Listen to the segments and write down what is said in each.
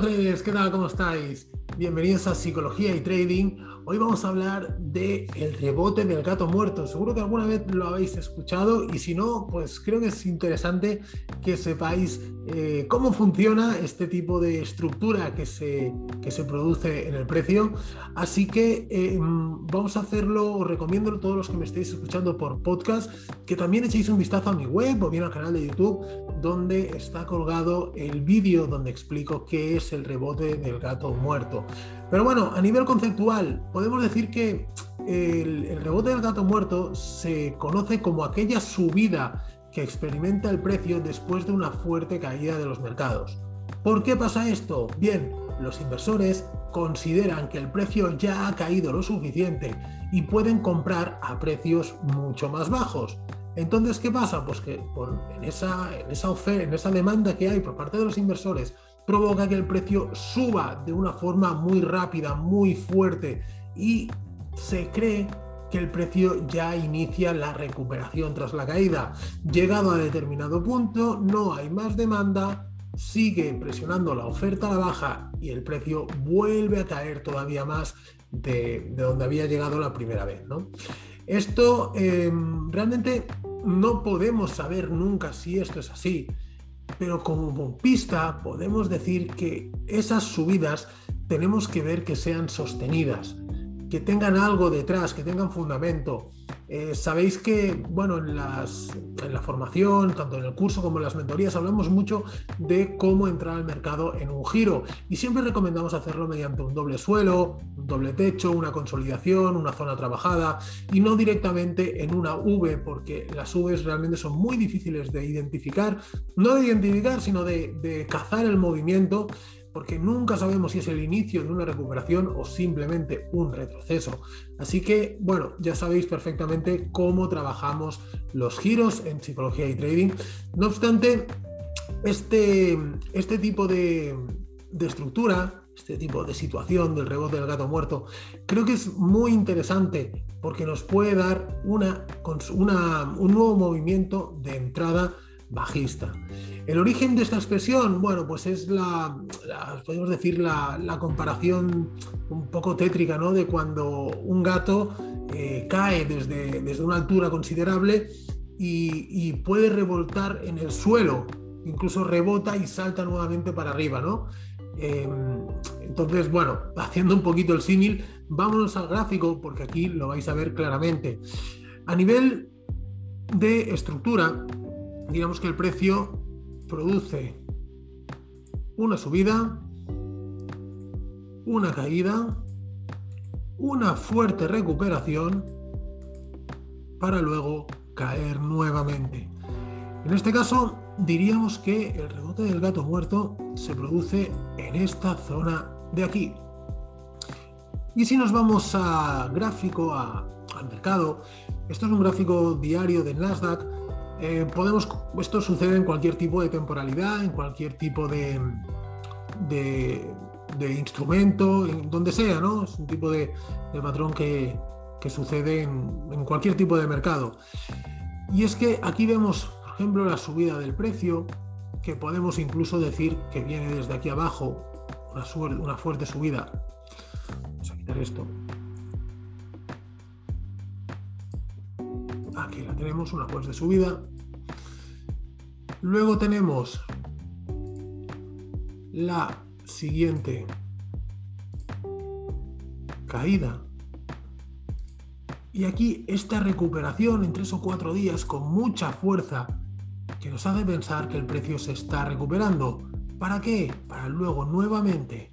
Traders, ¿qué tal? ¿Cómo estáis? Bienvenidos a Psicología y Trading. Hoy vamos a hablar de el rebote del gato muerto. Seguro que alguna vez lo habéis escuchado y si no, pues creo que es interesante que sepáis eh, cómo funciona este tipo de estructura que se, que se produce en el precio. Así que eh, vamos a hacerlo, os recomiendo a todos los que me estéis escuchando por podcast que también echéis un vistazo a mi web o bien al canal de YouTube donde está colgado el vídeo donde explico qué es el rebote del gato muerto. Pero bueno, a nivel conceptual, podemos decir que el, rebote del gato muerto se conoce como aquella subida que experimenta el precio después de una fuerte caída de los mercados. ¿Por qué pasa esto? Bien, los inversores consideran que el precio ya ha caído lo suficiente y pueden comprar a precios mucho más bajos. Entonces, ¿qué pasa? Pues que en, esa, en, esa oferta, en esa demanda que hay por parte de los inversores provoca que el precio suba de una forma muy rápida, muy fuerte y se cree que el precio ya inicia la recuperación tras la caída. Llegado a determinado punto, no hay más demanda, sigue presionando la oferta a la baja y el precio vuelve a caer todavía más de, donde había llegado la primera vez. Esto em, realmente no podemos saber nunca si esto es así pero como pista podemos decir que esas subidas tenemos que ver que sean sostenidas, que tengan algo detrás, que tengan fundamento. Eh, sabéis que, bueno, en, las, en, la formación, tanto en el curso como en las mentorías, hablamos mucho de cómo entrar al mercado en un giro y siempre recomendamos hacerlo mediante un doble suelo, un doble techo, una consolidación, una zona trabajada y no directamente en una V, porque las Vs realmente son muy difíciles de identificar, no de identificar, sino de, de cazar el movimiento porque nunca sabemos si es el inicio de una recuperación o simplemente un retroceso. Así que, bueno, ya sabéis perfectamente cómo trabajamos los giros en psicología y trading. No obstante, este, este tipo de, estructura, este tipo de situación del rebote del gato muerto, creo que es muy interesante porque nos puede dar una, un nuevo movimiento de entrada bajista. El origen de esta expresión, bueno, pues es la, podemos decir, la, comparación un poco tétrica, ¿no? De cuando un gato eh, cae desde, desde, una altura considerable y, puede revoltar en el suelo, incluso rebota y salta nuevamente para arriba, ¿no? Em, entonces, bueno, haciendo un poquito el símil, vámonos al gráfico porque aquí lo vais a ver claramente. A nivel de estructura, digamos que el precio produce una subida, una caída, una fuerte recuperación para luego caer nuevamente. En este caso, diríamos que el rebote del gato muerto se produce en esta zona de aquí. Y si nos vamos a gráfico, al mercado, esto es un gráfico diario de Nasdaq, eh, podemos, esto sucede en cualquier tipo de temporalidad, en cualquier tipo de, instrumento, en donde sea, ¿no? Es un tipo de, patrón que, sucede en, en, cualquier tipo de mercado. Y es que aquí vemos, por ejemplo, la subida del precio, que podemos incluso decir que viene desde aquí abajo, una, una fuerte subida. Vamos a quitar esto. Aquí la tenemos, una fuerte subida. Luego tenemos la siguiente caída. Y aquí esta recuperación en tres o cuatro días con mucha fuerza que nos hace pensar que el precio se está recuperando. ¿Para qué? Para luego nuevamente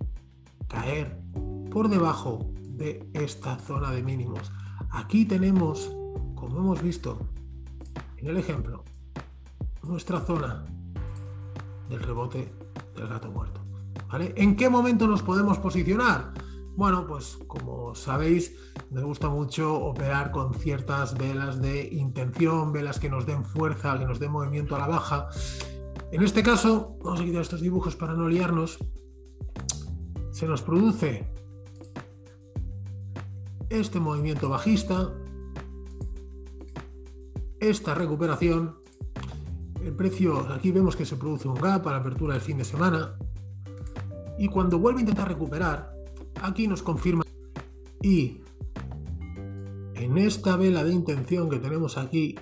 caer por debajo de esta zona de mínimos. Aquí tenemos como hemos visto en el ejemplo, nuestra zona del rebote del gato muerto. ¿En qué momento nos podemos posicionar? Bueno, pues como sabéis, me gusta mucho operar con ciertas velas de intención, velas que nos den fuerza, que nos den movimiento a la baja. En este caso, vamos a quitar estos dibujos para no liarnos. Se nos produce este movimiento bajista, esta recuperación. El precio, aquí vemos que se produce un gap a la apertura del fin de semana. y cuando vuelve a intentar recuperar, aquí nos confirma y en esta vela de intención que tenemos aquí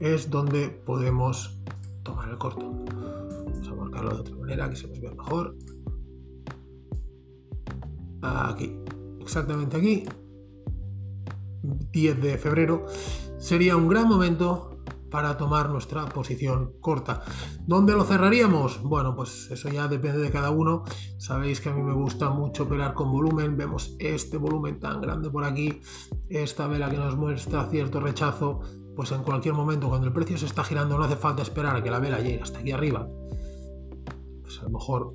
es donde podemos tomar el corto. Vamos a marcarlo de otra manera que se nos vea mejor. Aquí, exactamente aquí, 10 de febrero, sería un gran momento para tomar nuestra posición corta. ¿Dónde lo cerraríamos? Bueno, pues eso ya depende de cada uno. Sabéis que a mí me gusta mucho operar con volumen. Vemos este volumen tan grande por aquí, esta vela que nos muestra cierto rechazo. Pues en cualquier momento, cuando el precio se está girando, no hace falta esperar a que la vela llegue hasta aquí arriba. Pues a lo mejor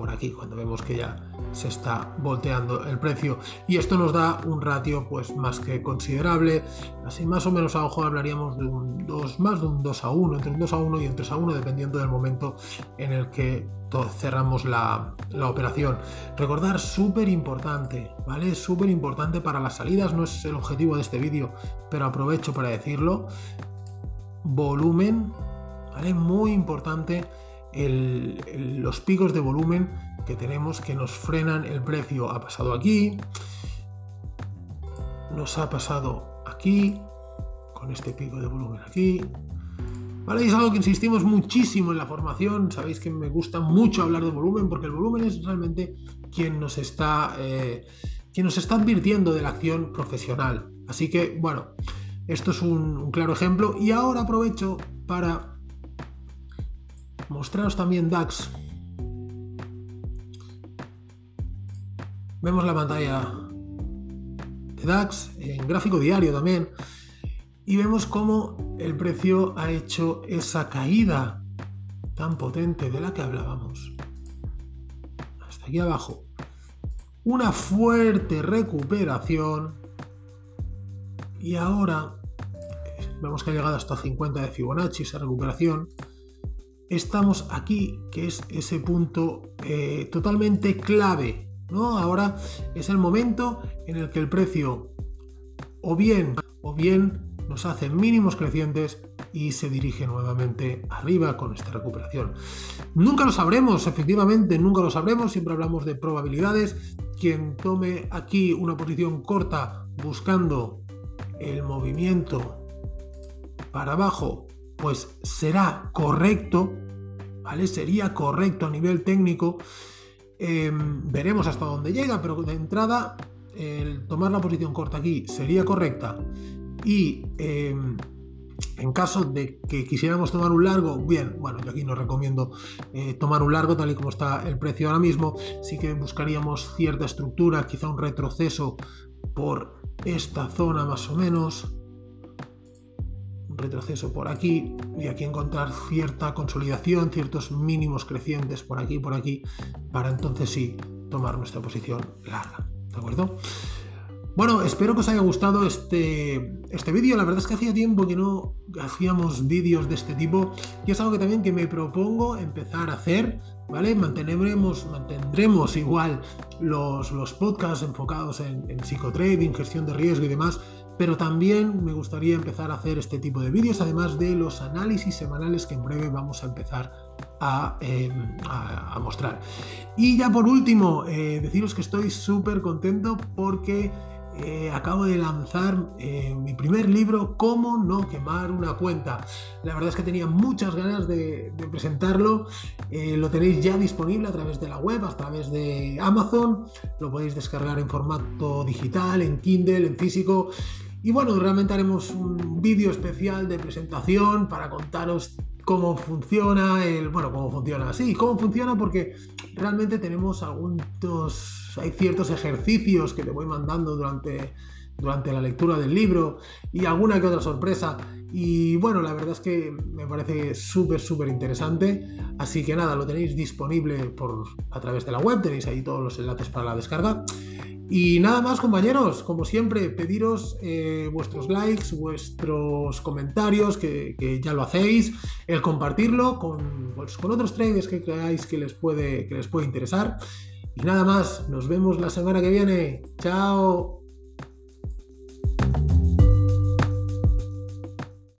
por aquí cuando vemos que ya se está volteando el precio. Y esto nos da un ratio pues más que considerable. Así más o menos a ojo hablaríamos de un 2 más de un 2 a 1 entre un 2 a 1 y un 3 a 1 dependiendo del momento en el que cerramos la, la operación. Recordar súper importante vale súper importante para las salidas no es el objetivo de este vídeo pero aprovecho para decirlo. Volumen vale muy importante los picos de volumen que tenemos que nos frenan el precio. Ha pasado aquí, nos ha pasado aquí, con este pico de volumen aquí. ¿Vale? Y es algo que insistimos muchísimo en la formación. Sabéis que me gusta mucho hablar de volumen porque el volumen es realmente quien nos está, eh, quien nos está advirtiendo de la acción profesional. Así que, bueno, esto es un claro ejemplo. Y ahora aprovecho para mostraros también DAX. Vemos la pantalla de DAX en gráfico diario también y vemos cómo el precio ha hecho esa caída tan potente de la que hablábamos. Hasta aquí abajo. Una fuerte recuperación y ahora vemos que ha llegado hasta 50 de Fibonacci esa recuperación estamos aquí, que es ese punto eh, totalmente clave. ¿no? Ahora es el momento en el que el precio o bien, o bien nos hace mínimos crecientes y se dirige nuevamente arriba con esta recuperación. Nunca lo sabremos, efectivamente, nunca lo sabremos, siempre hablamos de probabilidades. Quien tome aquí una posición corta buscando el movimiento para abajo pues será correcto, ¿vale? Sería correcto a nivel técnico. Em, veremos hasta dónde llega, pero de entrada, el tomar la posición corta aquí sería correcta. Y em, en caso de que quisiéramos tomar un largo, bien, bueno, yo aquí no recomiendo eh, tomar un largo tal y como está el precio ahora mismo, sí que buscaríamos cierta estructura, quizá un retroceso por esta zona más o menos, retroceso por aquí y aquí encontrar cierta consolidación, ciertos mínimos crecientes por aquí y por aquí, para entonces sí tomar nuestra posición larga. ¿De acuerdo? Bueno, espero que os haya gustado este, este vídeo. La verdad es que hacía tiempo que no hacíamos vídeos de este tipo y es algo que también que me propongo empezar a hacer. ¿Vale? Mantendremos, mantendremos igual los, los podcasts enfocados en, en psicotrading, gestión de riesgo y demás, pero también me gustaría empezar a hacer este tipo de vídeos, además de los análisis semanales que en breve vamos a empezar a, em, mostrar. Y ya por último, eh, deciros que estoy súper contento porque eh, acabo de lanzar eh, mi primer libro, Cómo no quemar una cuenta. La verdad es que tenía muchas ganas de, de presentarlo. lo tenéis ya disponible a través de la web, a través de Amazon. Lo podéis descargar en formato digital, en Kindle, en físico. Y bueno, realmente haremos un vídeo especial de presentación para contaros cómo funciona el. Bueno, cómo funciona. Sí, cómo funciona porque realmente tenemos algunos. Hay ciertos ejercicios que te voy mandando durante, durante la lectura del libro y alguna que otra sorpresa. Y bueno, la verdad es que me parece súper, súper interesante. Así que nada, lo tenéis disponible por, a través de la web, tenéis ahí todos los enlaces para la descarga. Y nada más, compañeros, como siempre, pediros eh, vuestros likes, vuestros comentarios, que, ya lo hacéis, el compartirlo con, pues, con otros traders que creáis que les, puede, que les puede interesar. Y nada más, nos vemos la semana que viene. Chao.